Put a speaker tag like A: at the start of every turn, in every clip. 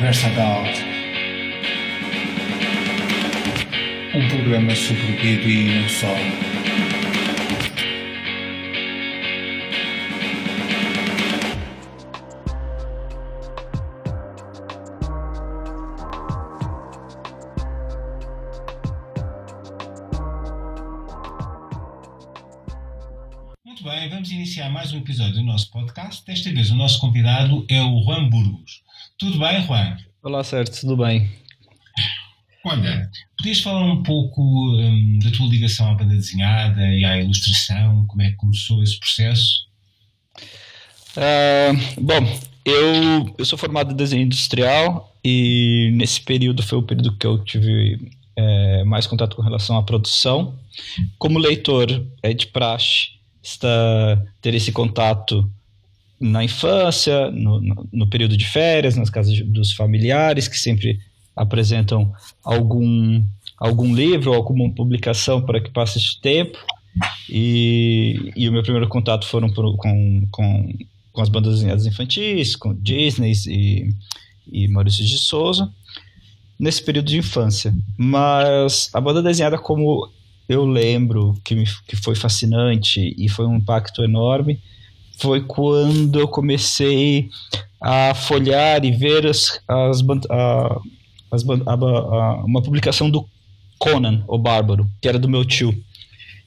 A: Conversa Adult. Um programa sobre o BD e não só. Muito bem, vamos iniciar mais um episódio do nosso podcast. Desta vez o nosso convidado é o Juan Burgos. Tudo bem, Juan?
B: Olá, certo, tudo bem.
A: Olha, podias falar um pouco hum, da tua ligação à banda desenhada e à ilustração? Como é que começou esse processo?
B: Ah, bom, eu, eu sou formado em desenho industrial e nesse período foi o período que eu tive é, mais contato com relação à produção. Como leitor, é de praxe está, ter esse contato na infância, no, no, período de férias, nas casas de- dos familiares, que sempre apresentam algum, algum livro ou alguma publicação para que passe esse tempo. E, e o meu primeiro contato foram com, com, com as bandas desenhadas infantis, com Disney e, e Maurício de Souza, nesse período de infância. Mas a banda desenhada, como eu lembro, que, me, que foi fascinante e foi um impacto enorme, foi quando eu comecei a folhear e ver as, as, a- as a- a- uma publicação do Conan, o Bárbaro, que era do meu tio.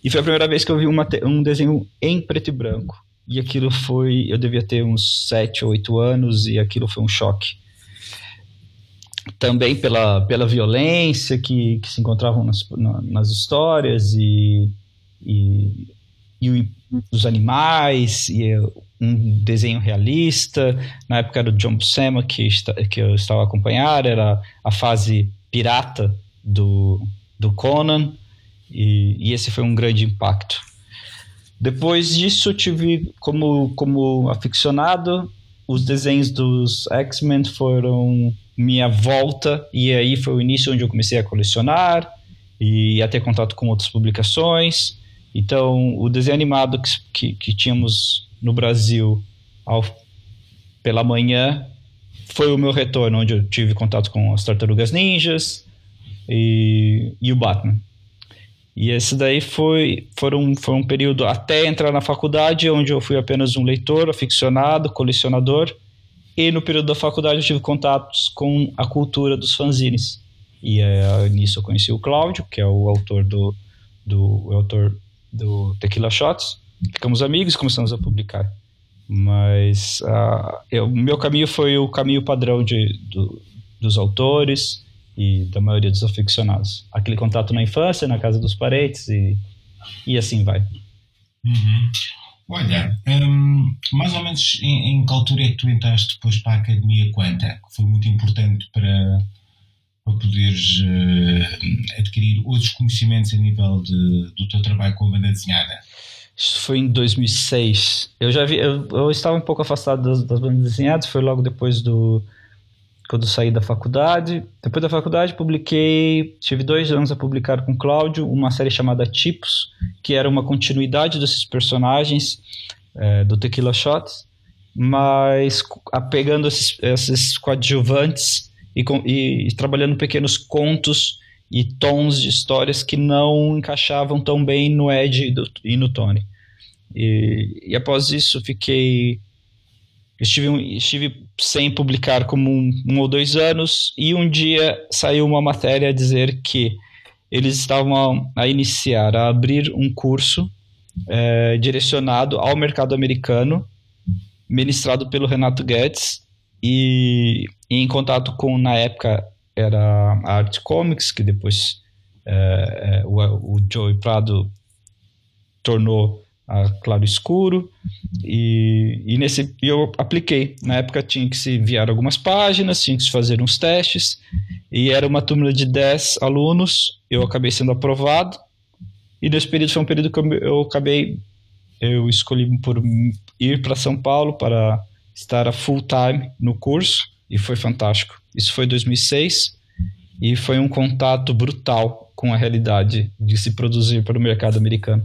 B: E foi a primeira vez que eu vi uma um desenho em preto e branco. E aquilo foi. Eu devia ter uns 7 ou 8 anos, e aquilo foi um choque. Também pela, pela violência que, que se encontravam nas, na- nas histórias, e, e, e os animais, e um desenho realista. Na época era o John Buscema que, que eu estava a acompanhar, era a fase pirata do, do Conan. E, e esse foi um grande impacto. Depois disso, tive como, como aficionado, os desenhos dos X-Men foram minha volta, e aí foi o início onde eu comecei a colecionar e a ter contato com outras publicações. Então, o desenho animado que, que, que tínhamos no Brasil ao, pela manhã foi o meu retorno, onde eu tive contato com as Tartarugas Ninjas e, e o Batman. E esse daí foi, foram, foi um período até entrar na faculdade, onde eu fui apenas um leitor, aficionado, colecionador. E no período da faculdade eu tive contatos com a cultura dos fanzines. E é, nisso eu conheci o Cláudio, que é o autor do, do, o autor do Tequila Shots. Ficamos amigos e começamos a publicar. Mas ah, o meu caminho foi o caminho padrão de, do- dos autores e da maioria dos aficionados. Aquele contato na infância, na casa dos parentes e, e assim vai.
A: Uhum. Olha, hum, mais ou menos em, em que altura é que tu entraste depois para a Academia Quanta? Que foi muito importante para, para poderes eh, adquirir outros conhecimentos a nível de- do teu trabalho com a banda desenhada.
B: Isso foi em 2006. Eu já vi, eu, eu estava um pouco afastado das, das bandas desenhadas, foi logo depois do quando saí da faculdade. Depois da faculdade publiquei, tive dois anos a publicar com Cláudio uma série chamada Tipos, que era uma continuidade desses personagens eh, do Tequila Shots, mas apegando esses, esses coadjuvantes e, e- e trabalhando pequenos contos e tons de histórias que não encaixavam tão bem no Ed e, do- e no Tony. E, e após isso fiquei estive, estive sem publicar como um, um ou dois anos e um dia saiu uma matéria a dizer que eles estavam a, a iniciar, a abrir um curso eh, direcionado ao mercado americano, ministrado pelo Renato Guedes e, e em contato com, na época, era a Art Comics, que depois eh, eh, o, o Joey Prado tornou a Claro Escuro e, e nesse eu apliquei. Na época tinha que se enviar algumas páginas, tinha que se fazer uns testes e era uma turma de 10 alunos. Eu acabei sendo aprovado e nesse período foi um período que eu, eu acabei eu escolhi por ir para São Paulo para estar a full time no curso e foi fantástico. Isso foi em 2006 e foi um contato brutal com a realidade de se produzir para o mercado americano.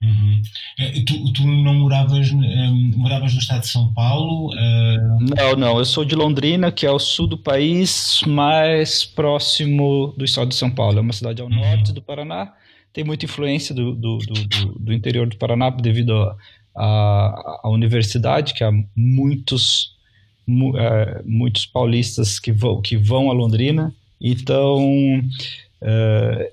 A: Uhum. Eh, tu, tu, não moravas, um, moravas no estado de São Paulo? Uh...
B: Não, não. Eu sou de Londrina, que é o sul do país, mais próximo do estado de São Paulo. É uma cidade ao uhum. norte do Paraná. Tem muita influência do, do, do, do interior do Paraná devido à universidade, que há muitos, é, muitos paulistas que vão, que vão a Londrina. Então, é,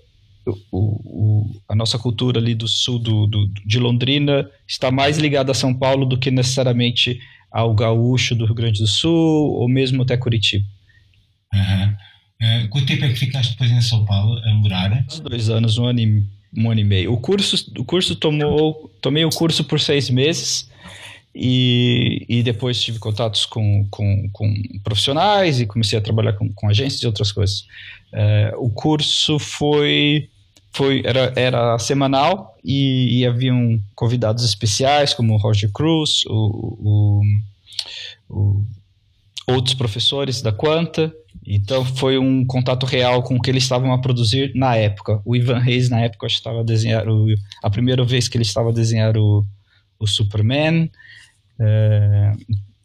B: o, o, a nossa cultura ali do sul do, do, de Londrina está mais ligada a São Paulo do que necessariamente ao gaúcho do Rio Grande do Sul ou mesmo até Curitiba.
A: Uhum. Uh, quanto tempo é que ficaste depois em São Paulo a morar?
B: Dois anos, um ano e, um ano e meio. O curso, o curso tomou, tomei o curso por seis meses e, e depois tive contatos com, com, com profissionais e comecei a trabalhar com, com agências e outras coisas. Uh, o curso foi foi era, era semanal e, e haviam convidados especiais como o Roger Cruz, o, o, o, outros professores da Quanta. Então foi um contato real com o que eles estavam a produzir na época. O Ivan Reis na época estava a desenhar o, a primeira vez que ele estava a desenhar o, o Superman. É,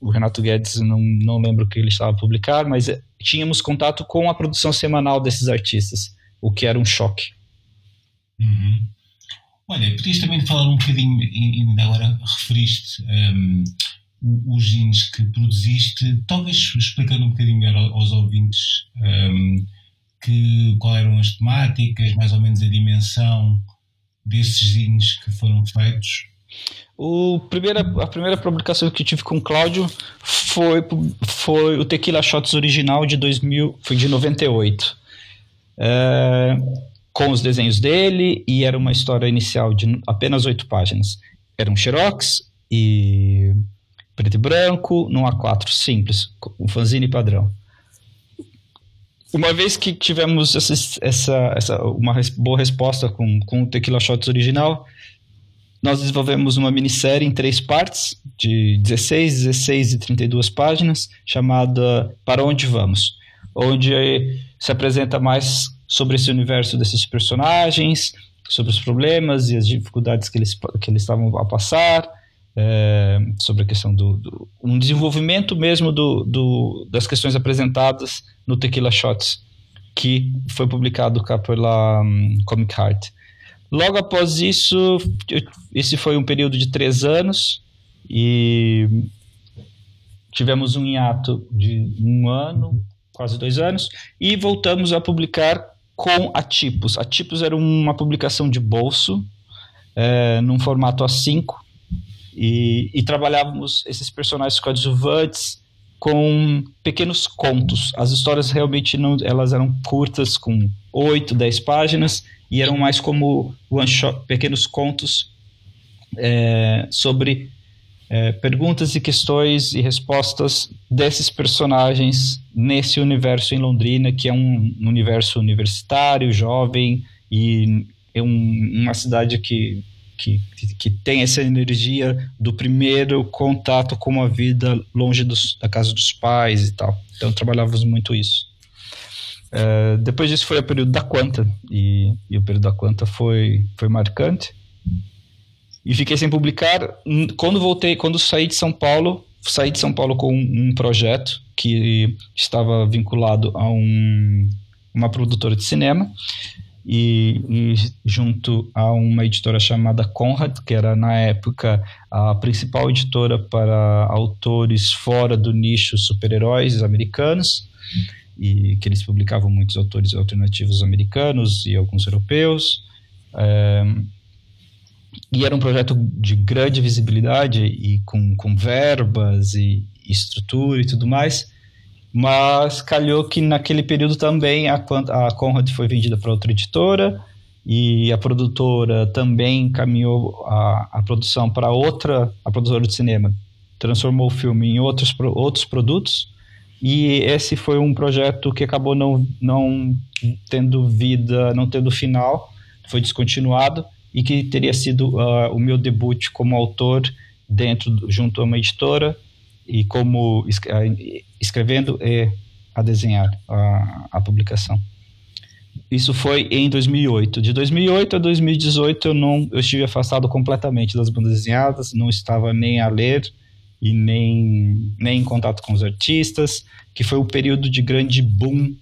B: o Renato Guedes não, não lembro o que ele estava a publicar, mas tínhamos contato com a produção semanal desses artistas, o que era um choque.
A: Uhum. Olha, podias também falar um bocadinho, ainda agora referiste um, os jeans que produziste, talvez explicando um bocadinho melhor aos ouvintes um, que, qual eram as temáticas, mais ou menos a dimensão desses jeans que foram feitos.
B: O primeira, a primeira publicação que tive com o Cláudio foi, foi o Tequila Shots original de 2000, foi de 98. É, com os desenhos dele e era uma história inicial de apenas oito páginas. Era um xerox e preto e branco, num A4 simples, um fanzine padrão. Uma vez que tivemos essa, essa, essa uma boa resposta com, com o Tequila Shots original, nós desenvolvemos uma minissérie em três partes, de 16, 16 e 32 páginas, chamada Para Onde Vamos, onde se apresenta mais sobre esse universo desses personagens, sobre os problemas e as dificuldades que eles, que eles estavam a passar, é, sobre a questão do, do, um desenvolvimento mesmo do, do, das questões apresentadas no Tequila Shots, que foi publicado cá pela um, Comic Heart. Logo após isso, eu, esse foi um período de três anos e tivemos um hiato de um ano, quase dois anos, e voltamos a publicar com a Tipos. A Tipos era uma publicação de bolso, é, num formato A5, e, e trabalhávamos esses personagens coadjuvantes com pequenos contos. As histórias realmente não, elas eram curtas, com 8, 10 páginas, e eram mais como one shot, pequenos contos é, sobre é, perguntas e questões e respostas desses personagens nesse universo em Londrina, que é um universo universitário, jovem e é um, uma cidade que, que, que tem essa energia do primeiro contato com a vida longe dos, da casa dos pais e tal. Então trabalhávamos muito isso. É, depois disso foi o período da Quanta e, e o período da Quanta foi, foi marcante e fiquei sem publicar. Quando voltei, quando saí de São Paulo, saí de São Paulo com um, projeto que estava vinculado a um, uma produtora de cinema e, e, junto a uma editora chamada Conrad, que era na época a principal editora para autores fora do nicho super-heróis americanos e que eles publicavam muitos autores alternativos americanos e alguns europeus. É, e era um projeto de grande visibilidade e com, com verbas e estrutura e tudo mais, mas calhou que naquele período também a, a Conrad foi vendida para outra editora e a produtora também encaminhou a, a produção para outra, a produtora de cinema, transformou o filme em outros, outros produtos. E esse foi um projeto que acabou não, não tendo vida, não tendo final, foi descontinuado e que teria sido uh, o meu debut como autor dentro junto a uma editora e como escrevendo e a desenhar a, a publicação. Isso foi em 2008. De 2008 a 2018 eu não eu estive afastado completamente das bandas desenhadas, não estava nem a ler e nem, nem em contato com os artistas, que foi o período de grande boom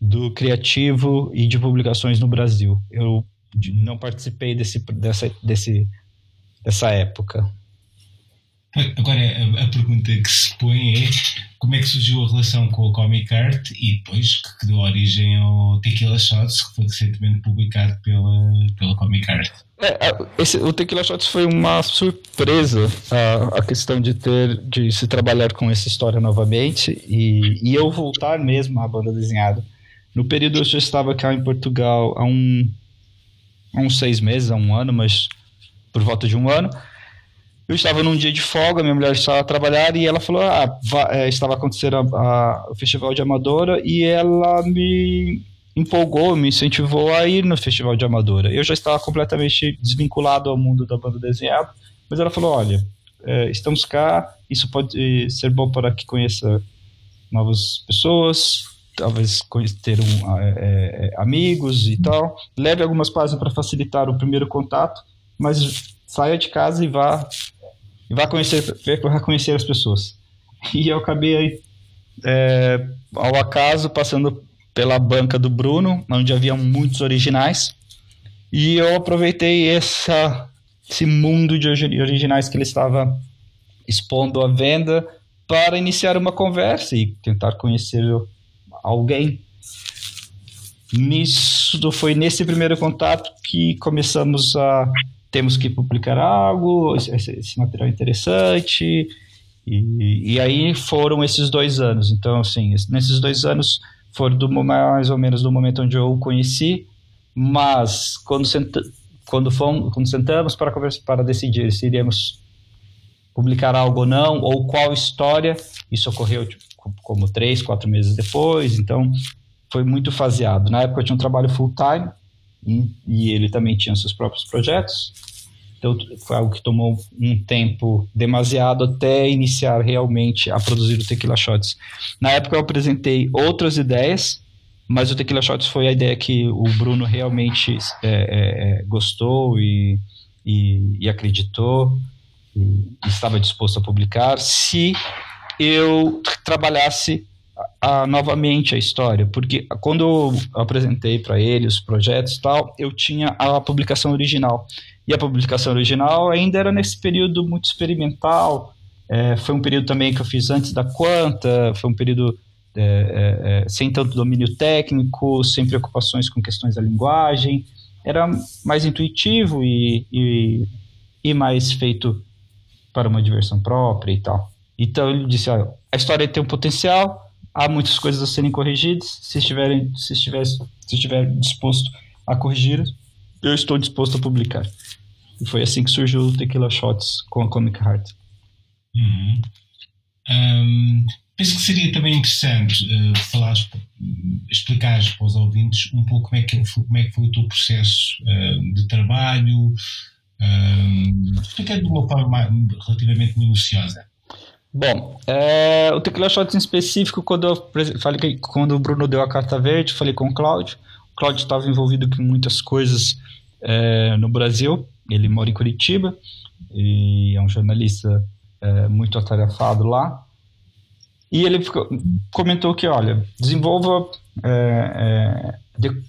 B: do criativo e de publicações no Brasil. Eu não participei desse, dessa, desse, dessa época.
A: Agora, a, a, pergunta que se põe é como é que surgiu a relação com o Comic Art e depois que deu origem ao Tequila Shots, que foi recentemente publicado pela, pela Comic Art.
B: É, esse, o Tequila Shots foi uma surpresa a, a questão de ter de se trabalhar com essa história novamente e, e eu voltar mesmo à banda desenhada. No período eu já estava cá em Portugal há, um, há uns seis meses, há um ano, mas por volta de um ano. Eu estava num dia de folga, minha mulher estava a trabalhar e ela falou: ah, é, estava acontecendo a, a, o Festival de Amadora e ela me empolgou, me incentivou a ir no Festival de Amadora. Eu já estava completamente desvinculado ao mundo da banda desenhada, mas ela falou: olha, é, estamos cá, isso pode ser bom para que conheça novas pessoas, talvez ter um, é, amigos e tal. Leve algumas páginas para facilitar o primeiro contato, mas saia de casa e vá e vai conhecer, vai conhecer as pessoas. E eu acabei, é, ao acaso, passando pela banca do Bruno, onde havia muitos originais, e eu aproveitei essa, esse mundo de originais que ele estava expondo à venda para iniciar uma conversa e tentar conhecer alguém. Nisso foi nesse primeiro contato que começamos a temos que publicar algo, esse, esse material é interessante. E, e, aí foram esses dois anos. Então, assim, nesses dois anos foram do, mais ou menos do momento onde eu o conheci, mas quando, senta, quando, fomos, quando sentamos para conversar, para decidir se iríamos publicar algo ou não, ou qual história, isso ocorreu tipo, como três, quatro meses depois, então foi muito faseado. Na época eu tinha um trabalho full-time, e ele também tinha seus próprios projetos. Então foi algo que tomou um tempo demasiado até iniciar realmente a produzir o Tequila Shots. Na época eu apresentei outras ideias, mas o Tequila Shots foi a ideia que o Bruno realmente é, é, é gostou e, e, e acreditou e estava disposto a publicar se eu trabalhasse a, novamente a história, porque quando eu apresentei para ele os projetos tal, eu tinha a publicação original. E a publicação original ainda era nesse período muito experimental. É, foi um período também que eu fiz antes da Quanta, foi um período é, é, é sem tanto domínio técnico, sem preocupações com questões da linguagem. Era mais intuitivo e, e, e mais feito para uma diversão própria e tal. Então ele disse: ah, a história tem um potencial, há muitas coisas a serem corrigidas. Se estiverem, se estiver, se estiver disposto a corrigir, eu estou disposto a publicar. E foi assim que surgiu o Tequila Shots com a Comic Heart.
A: Uhum. Um, penso que seria também interessante uh, falar, explicar para os ouvintes um pouco como é que, como é que foi o teu processo uh, de trabalho, um, explicar de uma forma relativamente minuciosa.
B: Bom, é, o Tequila Shots em específico, quando eu falei quando o Bruno deu a carta verde, falei com o Cláudio. O Cláudio estava envolvido com muitas coisas é, no Brasil. Ele mora em Curitiba e é um jornalista é, muito atarefado lá. E ele ficou, comentou que, olha, desenvolva é, é, de,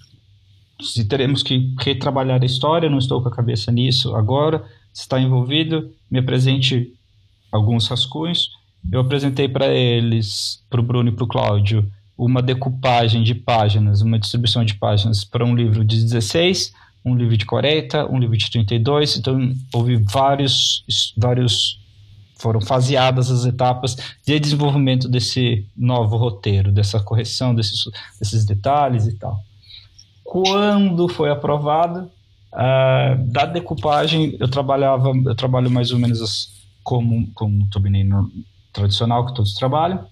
B: se teremos que retrabalhar a história, não estou com a cabeça nisso agora. Está envolvido, me apresente alguns rascunhos eu apresentei para eles, para o Bruno e para o Cláudio, uma decupagem de páginas, uma distribuição de páginas para um livro de 16, um livro de 40, um livro de 32. Então, houve vários, vários foram faseadas as etapas de desenvolvimento desse novo roteiro, dessa correção desses, desses detalhes e tal. Quando foi aprovado, uh, da decupagem eu trabalhava, eu trabalho mais ou menos como, como turbinei tradicional que todos trabalham.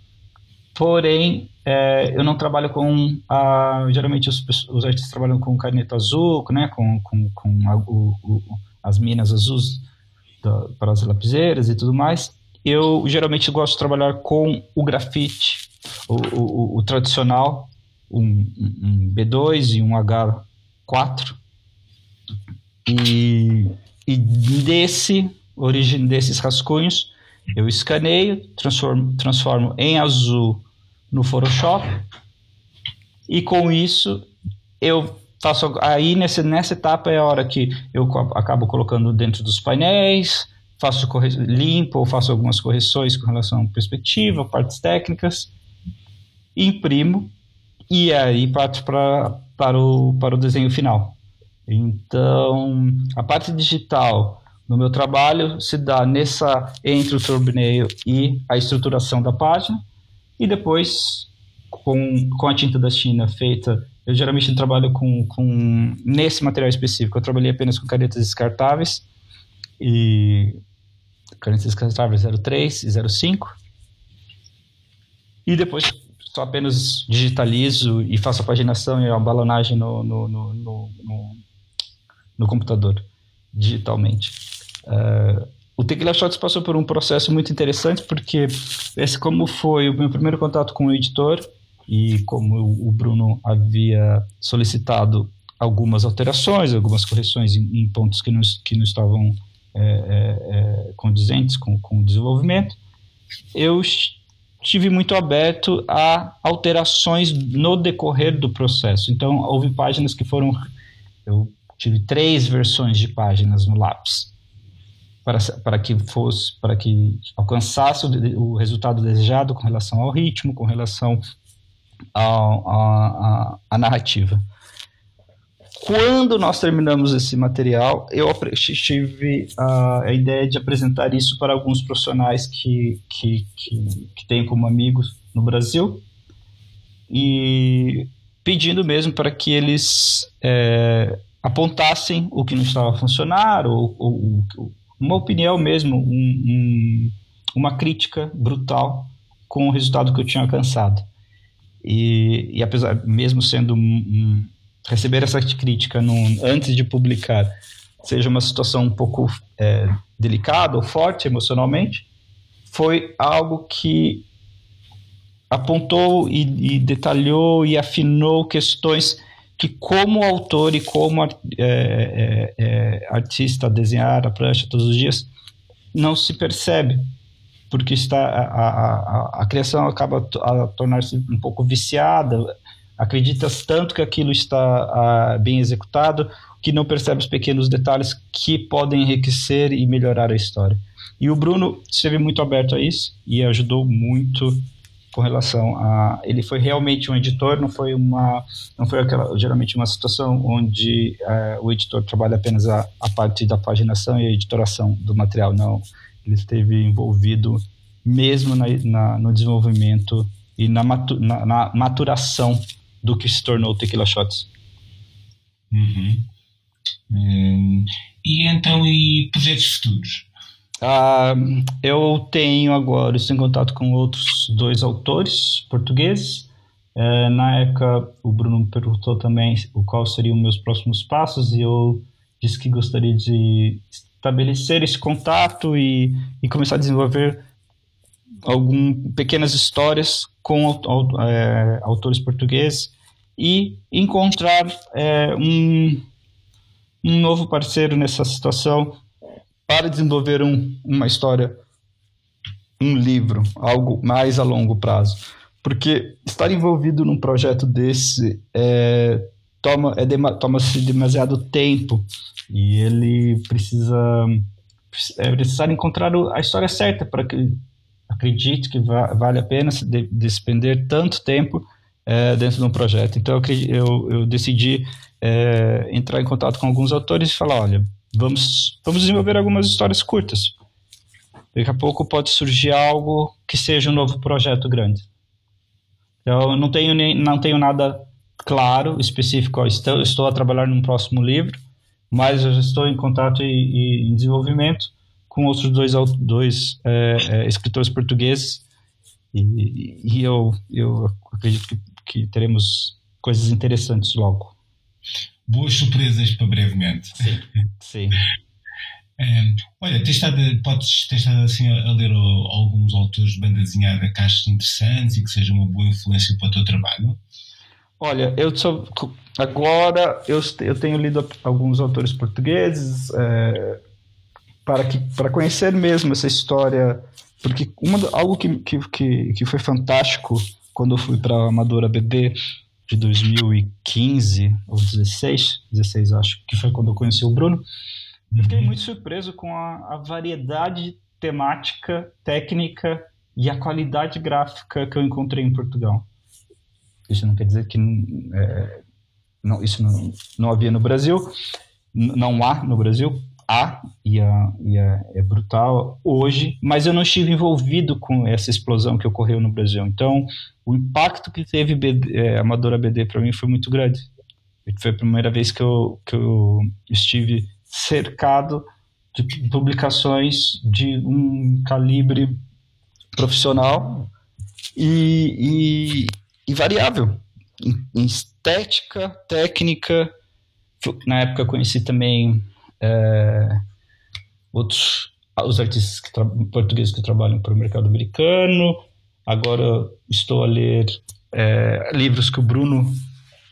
B: Porém, é, eu não trabalho com. A, geralmente os, os artistas trabalham com caneta azul, né, com, com, com a, o, o, as minas azuis da, para as lapiseiras e tudo mais. Eu geralmente gosto de trabalhar com o grafite, o, o, tradicional, um, um B2 e um H4. E, e desse origem desses rascunhos, eu escaneio, transformo, transformo em azul no Photoshop e com isso eu faço aí nessa, nessa etapa é a hora que eu acabo colocando dentro dos painéis, faço corre, limpo faço algumas correções com relação à perspectiva, partes técnicas, imprimo e aí parto para para o para o desenho final. Então, a parte digital no meu trabalho se dá nessa entre o thumbnail e a estruturação da página. E depois com, com a tinta da China feita eu geralmente trabalho com, com nesse material específico. Eu trabalhei apenas com canetas descartáveis e canetas descartáveis 03 e 05 e depois só apenas digitalizo e faço a paginação e a balonagem no, no, no, no, no, no computador digitalmente Uh, o Tequila Shots passou por um processo muito interessante, porque esse como foi o meu primeiro contato com o editor, e como o Bruno havia solicitado algumas alterações, algumas correções em, em pontos que não, que não estavam é, é, condizentes com, com o desenvolvimento, eu estive muito aberto a alterações no decorrer do processo. Então, houve páginas que foram. Eu tive três versões de páginas no lápis para, para que fosse para que alcançasse o, o, resultado desejado com relação ao ritmo, com relação à narrativa. Quando nós terminamos esse material, eu tive a, a, ideia de apresentar isso para alguns profissionais que, que, que, que tenho como amigos no Brasil e pedindo mesmo para que eles é, apontassem o que não estava a funcionar ou, ou, ou uma opinião mesmo, um, um, uma crítica brutal com o resultado que eu tinha alcançado. E, e apesar, mesmo sendo um, receber essa crítica antes de publicar, seja uma situação um pouco é, delicada ou forte emocionalmente, foi algo que apontou e, e detalhou e afinou questões que como autor e como é, é, é, artista desenhar a prancha todos os dias não se percebe porque está a, a, a criação acaba a tornar-se um pouco viciada acreditas tanto que aquilo está a, bem executado que não percebe os pequenos detalhes que podem enriquecer e melhorar a história. E o Bruno esteve muito aberto a isso e ajudou muito com relação a ele foi realmente um editor não foi uma não foi aquela geralmente uma situação onde uh, o editor trabalha apenas a, a parte da paginação e a editoração do material não. Ele esteve envolvido mesmo na, na no desenvolvimento e na, matu, na, na, maturação do que se tornou o Tequila Shots.
A: Uhum. hum, e então e projetos futuros
B: Uh, eu tenho agora, estou em contato com outros dois autores portugueses. Uh, na época, o Bruno me perguntou também o qual seriam meus próximos passos e eu disse que gostaria de estabelecer esse contato e, e começar a desenvolver algum, pequenas histórias com é, autores portugueses e encontrar é, um, um novo parceiro nessa situação para desenvolver um, uma história, um livro, algo mais a longo prazo. Porque estar envolvido num projeto desse é, toma é toma-se demasiado tempo e ele precisa é necessário encontrar a história certa para que acredite que va vale a pena se de despender tanto tempo é, dentro de um projeto. Então eu, eu, eu decidi é, entrar em contato com alguns autores e falar, olha, vamos, vamos desenvolver algumas histórias curtas. Daqui a pouco pode surgir algo que seja um novo projeto grande. Eu não tenho, nem, não tenho nada claro, específico. Estou, estou a trabalhar num próximo livro, mas eu estou em contato e, e em desenvolvimento com outros dois, dois é, é, escritores portugueses e, e, eu, eu acredito que, que teremos coisas interessantes logo
A: boas surpresas para brevemente.
B: Sim, sim.
A: Um, olha, tens estado, podes ter estado assim a, a, ler alguns autores de banda desenhada que achas interessantes e que sejam uma boa influência para o teu trabalho?
B: Olha, eu sou, agora eu, eu tenho lido alguns autores portugueses é, para, que, para conhecer mesmo essa história, porque uma, algo que, que, que foi fantástico quando eu fui para a Amadora BD de 2015 ou 16, 16 acho, que foi quando eu conheci o Bruno, eu fiquei uhum. muito surpreso com a, a variedade temática, técnica e a qualidade gráfica que eu encontrei em Portugal. Isso não quer dizer que é, não, isso não, não havia no Brasil, não há no Brasil, e, é, e é, é, brutal hoje, mas eu não estive envolvido com essa explosão que ocorreu no Brasil. Então, o impacto que teve BD, é, Amadora BD para mim foi muito grande. Foi a primeira vez que eu, que eu estive cercado de publicações de um calibre profissional e, e, e variável em, estética, técnica. Na época eu conheci também é, outros os artistas que portugueses que trabalham para o mercado americano. Agora estou a ler é, livros que o Bruno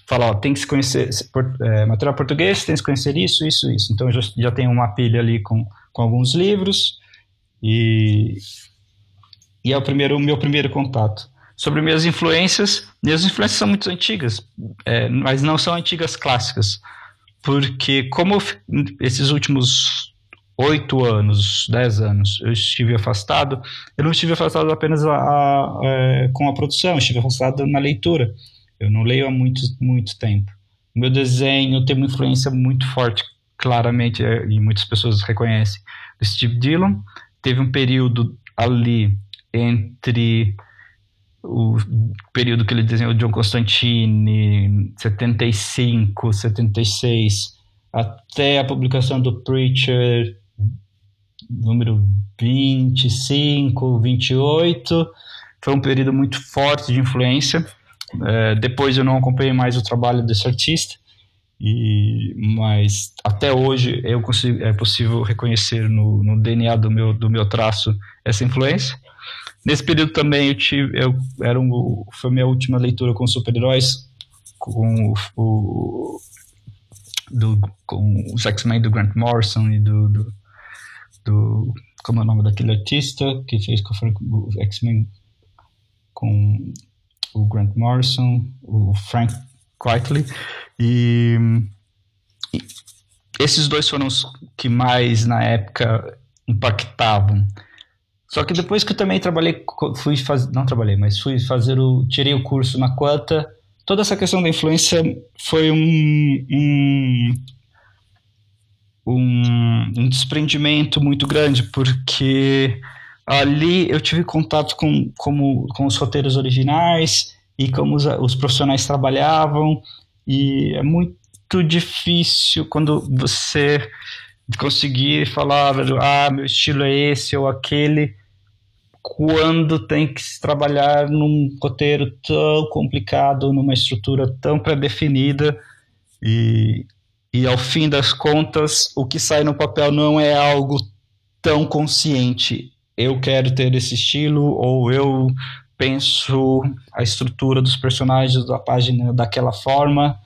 B: fala, ó, tem que se conhecer é, material português, tem que se conhecer isso, isso, isso. Então já, já tenho uma pilha ali com, com alguns livros e, e é o primeiro o meu primeiro contato. Sobre minhas influências, minhas influências são muito antigas, é, mas não são antigas clássicas, porque como esses últimos oito anos, dez anos, eu estive afastado, eu não estive afastado apenas a, a, a, é, com a produção, eu estive afastado na leitura. Eu não leio há muito, muito tempo. Meu desenho tem uma influência muito forte, claramente, é, e muitas pessoas reconhecem, do Steve Dillon. Teve um período ali entre o período que ele desenhou John Constantine, 75, 76, até a publicação do Preacher, número 25, 28. Foi um período muito forte de influência. É, depois eu não acompanhei mais o trabalho desse artista, e, mas até hoje eu consigo, é possível reconhecer no, no, DNA do meu, do meu traço essa influência. Nesse período também eu tive, eu, era um, foi minha última leitura com super-heróis, com o, do, com os X-Men do Grant Morrison e do, do, do, como é o nome daquele artista que fez com o X-Men com o Grant Morrison, o Frank Quitely, e, e esses dois foram os que mais na época impactavam. Só que depois que eu também trabalhei, fui fazer, não trabalhei, mas fui fazer o, tirei o curso na Quanta, toda essa questão da influência foi um, um, um, um desprendimento muito grande, porque ali eu tive contato com, com os roteiros originais e como os, os profissionais trabalhavam, e é muito difícil quando você conseguir falar, ah, meu estilo é esse ou aquele, quando tem que se trabalhar num roteiro tão complicado, numa estrutura tão pré-definida e, e ao fim das contas o que sai no papel não é algo tão consciente. Eu quero ter esse estilo ou eu penso a estrutura dos personagens da página daquela forma,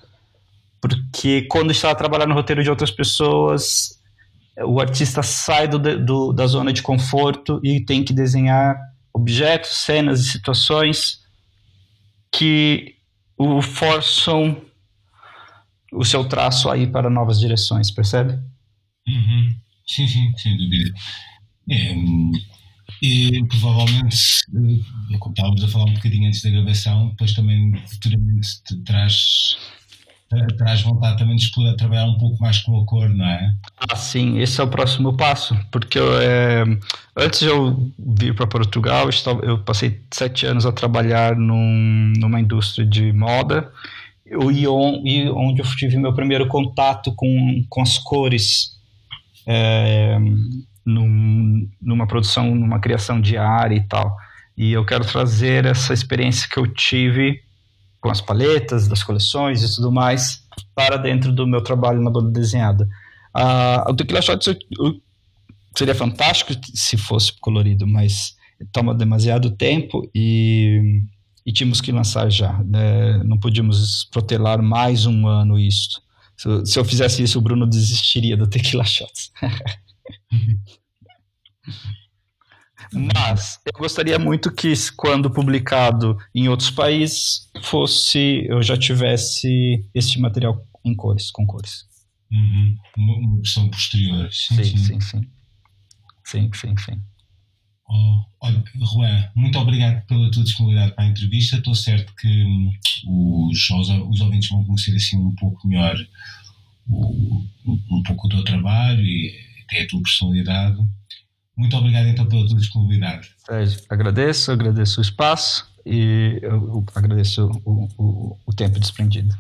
B: porque quando está trabalhando no roteiro de outras pessoas, o artista sai do, do, da zona de conforto e tem que desenhar objetos, cenas e situações que o forçam o seu traço aí para novas direções, percebe?
A: Uhum. Sim, sim, sem dúvida. É, e provavelmente, eh, como estávamos a falar um bocadinho antes da gravação, depois também futuramente te traz, traz vontade também de explorar, trabalhar um pouco mais com a cor, não é?
B: Ah, sim, esse é o próximo passo, porque eu, é, antes eu vir para Portugal, eu, eu passei sete anos a trabalhar num, numa indústria de moda, e, onde eu tive meu primeiro contato com, com as cores. É, num, numa produção, numa criação diária e tal. E eu quero trazer essa experiência que eu tive com as paletas, das coleções e tudo mais para dentro do meu trabalho na banda desenhada. Uh, o Tequila Shots seria fantástico se fosse colorido, mas toma demasiado tempo e, e tínhamos que lançar já. Né? Não podíamos protelar mais um ano isto. Se, se eu fizesse isso, o Bruno desistiria do Tequila Shots. Mas eu gostaria muito que, quando publicado em outros países, fosse eu já tivesse este material em cores, com cores.
A: Uhum. Uma versão posterior.
B: Sim, sim, sim. Sim, sim, sim. sim.
A: Oh, olha, Juan, muito obrigado pela tua disponibilidade para a entrevista. Estou certo que hum, os, os, os ouvintes vão conhecer assim um pouco melhor o, um pouco o teu trabalho e até a tua personalidade. Muito obrigado então pela tua disponibilidade.
B: Agradeço, agradeço o espaço e agradeço o, o, o tempo desprendido.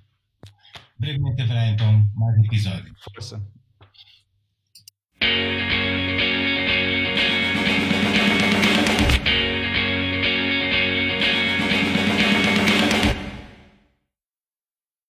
A: Brevemente haverá então mais episódio.
B: Força.